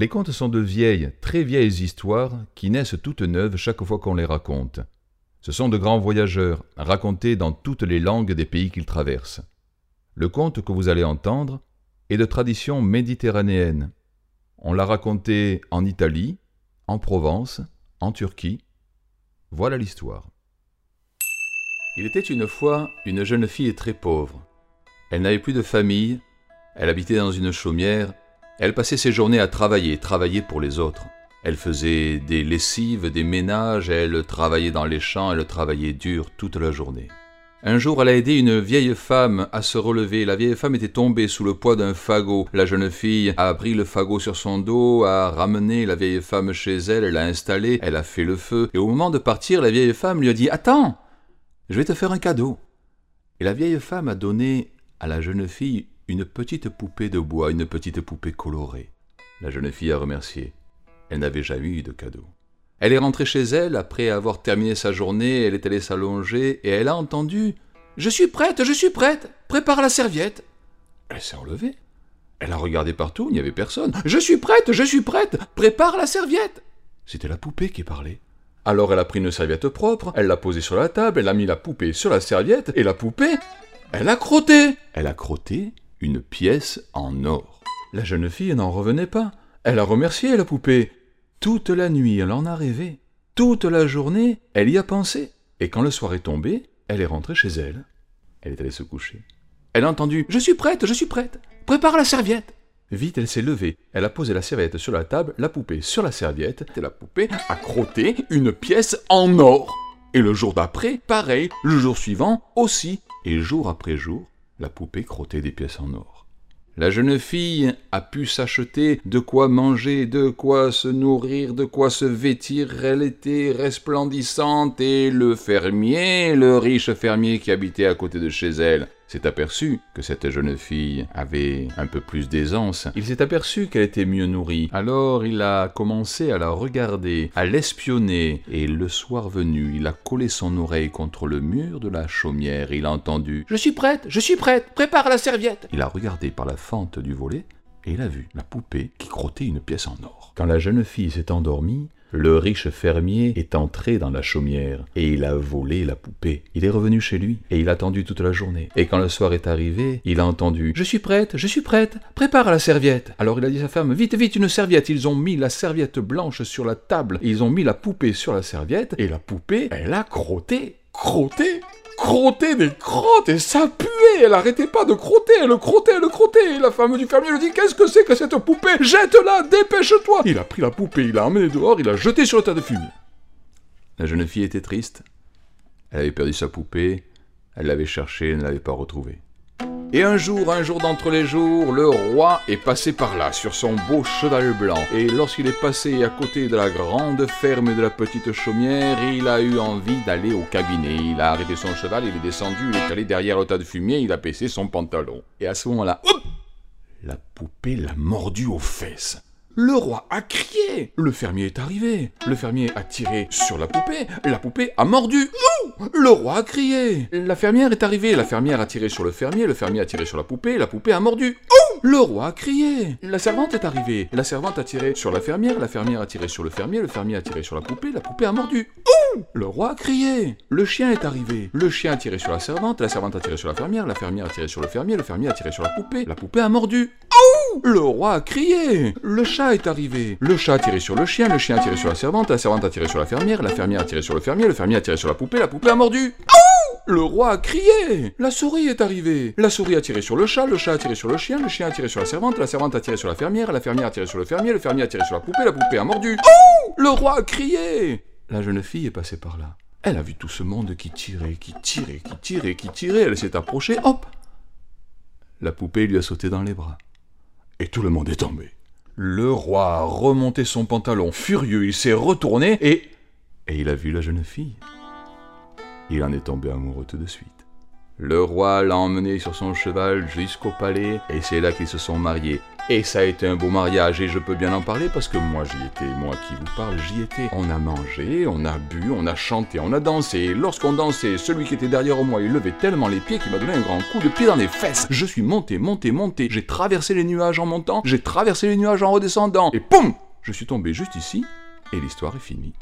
Les contes sont de vieilles, très vieilles histoires qui naissent toutes neuves chaque fois qu'on les raconte. Ce sont de grands voyageurs, racontés dans toutes les langues des pays qu'ils traversent. Le conte que vous allez entendre est de tradition méditerranéenne. On l'a raconté en Italie, en Provence, en Turquie. Voilà l'histoire. Il était une fois une jeune fille très pauvre. Elle n'avait plus de famille, elle habitait dans une chaumière, elle passait ses journées à travailler, travailler pour les autres. Elle faisait des lessives, des ménages, elle travaillait dans les champs, elle travaillait dur toute la journée. Un jour, elle a aidé une vieille femme à se relever. La vieille femme était tombée sous le poids d'un fagot. La jeune fille a pris le fagot sur son dos, a ramené la vieille femme chez elle, elle l'a installée, elle a fait le feu. Et au moment de partir, la vieille femme lui a dit Attends, je vais te faire un cadeau. Et la vieille femme a donné à la jeune fille une petite poupée de bois, une petite poupée colorée. La jeune fille a remercié. Elle n'avait jamais eu de cadeau. Elle est rentrée chez elle après avoir terminé sa journée, elle est allée s'allonger et elle a entendu Je suis prête, je suis prête, prépare la serviette. Elle s'est enlevée. Elle a regardé partout, il n'y avait personne. Je suis prête, je suis prête, prépare la serviette. C'était la poupée qui parlait. Alors elle a pris une serviette propre, elle l'a posée sur la table, elle a mis la poupée sur la serviette, et la poupée, elle a crotté. Elle a crotté une pièce en or. La jeune fille n'en revenait pas. Elle a remercié la poupée. Toute la nuit, elle en a rêvé. Toute la journée, elle y a pensé. Et quand le soir est tombé, elle est rentrée chez elle. Elle est allée se coucher. Elle a entendu Je suis prête, je suis prête. Prépare la serviette. Vite, elle s'est levée. Elle a posé la serviette sur la table, la poupée sur la serviette, et la poupée a crotté une pièce en or. Et le jour d'après, pareil. Le jour suivant, aussi. Et jour après jour, la poupée crottait des pièces en or. La jeune fille a pu s'acheter de quoi manger, de quoi se nourrir, de quoi se vêtir, elle était resplendissante, et le fermier, le riche fermier qui habitait à côté de chez elle, s'est aperçu que cette jeune fille avait un peu plus d'aisance. Il s'est aperçu qu'elle était mieux nourrie. Alors il a commencé à la regarder, à l'espionner, et le soir venu, il a collé son oreille contre le mur de la chaumière. Il a entendu Je suis prête, je suis prête, prépare la serviette. Il a regardé par la fente du volet, et il a vu la poupée qui crottait une pièce en or. Quand la jeune fille s'est endormie, le riche fermier est entré dans la chaumière, et il a volé la poupée. Il est revenu chez lui, et il a attendu toute la journée. Et quand le soir est arrivé, il a entendu Je suis prête, je suis prête, prépare la serviette. Alors il a dit à sa femme Vite, vite, une serviette. Ils ont mis la serviette blanche sur la table, ils ont mis la poupée sur la serviette, et la poupée, elle a crotté, crotté, crottait des crottes et ça puait. Elle arrêtait pas de crotter, elle crottait, elle crottait. Et la femme du fermier lui dit Qu'est-ce que c'est que cette poupée? Jette-la, dépêche-toi Il a pris la poupée, il l'a emmenée dehors, il l'a jetée sur le tas de fumier. La jeune fille était triste. Elle avait perdu sa poupée, elle l'avait cherchée, elle ne l'avait pas retrouvée. Et un jour, un jour d'entre les jours, le roi est passé par là sur son beau cheval blanc. Et lorsqu'il est passé à côté de la grande ferme de la petite chaumière, il a eu envie d'aller au cabinet. Il a arrêté son cheval, il est descendu, il est allé derrière le tas de fumier, il a baissé son pantalon. Et à ce moment-là, La poupée l'a mordu aux fesses. Le roi a crié. Le fermier est arrivé. Le fermier a tiré sur la poupée. La poupée a mordu. le roi a crié. La fermière est arrivée. La fermière a tiré sur le fermier. Le fermier a tiré sur la poupée. La poupée a mordu. le roi a crié. La servante est arrivée. La servante a tiré sur la fermière. La fermière a tiré sur le fermier. Le fermier a tiré sur la poupée. La poupée a mordu. le roi a crié. Le chien est arrivé. Le chien a tiré sur la servante. La servante a tiré sur la fermière. La fermière a tiré sur le fermier. Le fermier a tiré sur la poupée. La poupée a mordu. Le roi a crié. Le chat est arrivé. Le chat a tiré sur le chien, le chien a tiré sur la servante, la servante a tiré sur la fermière, la fermière a tiré sur le fermier, le fermier a tiré sur la poupée, la poupée a mordu. le roi a crié. La souris est arrivée. La souris a tiré sur le chat, le chat a tiré sur le chien, le chien a tiré sur la servante, la servante a tiré sur la fermière, la fermière a tiré sur le fermier, le fermier a tiré sur la poupée, la poupée a mordu. le roi a crié. La jeune fille est passée par là. Elle a vu tout ce monde qui tirait, qui tirait, qui tirait, qui tirait. Elle s'est approchée. Hop La poupée lui a sauté dans les bras et tout le monde est tombé. Le roi a remonté son pantalon furieux, il s'est retourné et... Et il a vu la jeune fille. Il en est tombé amoureux tout de suite. Le roi l'a emmené sur son cheval jusqu'au palais, et c'est là qu'ils se sont mariés. Et ça a été un beau mariage, et je peux bien en parler parce que moi j'y étais, moi qui vous parle, j'y étais. On a mangé, on a bu, on a chanté, on a dansé. Lorsqu'on dansait, celui qui était derrière moi, il levait tellement les pieds qu'il m'a donné un grand coup de pied dans les fesses. Je suis monté, monté, monté. J'ai traversé les nuages en montant, j'ai traversé les nuages en redescendant, et poum Je suis tombé juste ici, et l'histoire est finie.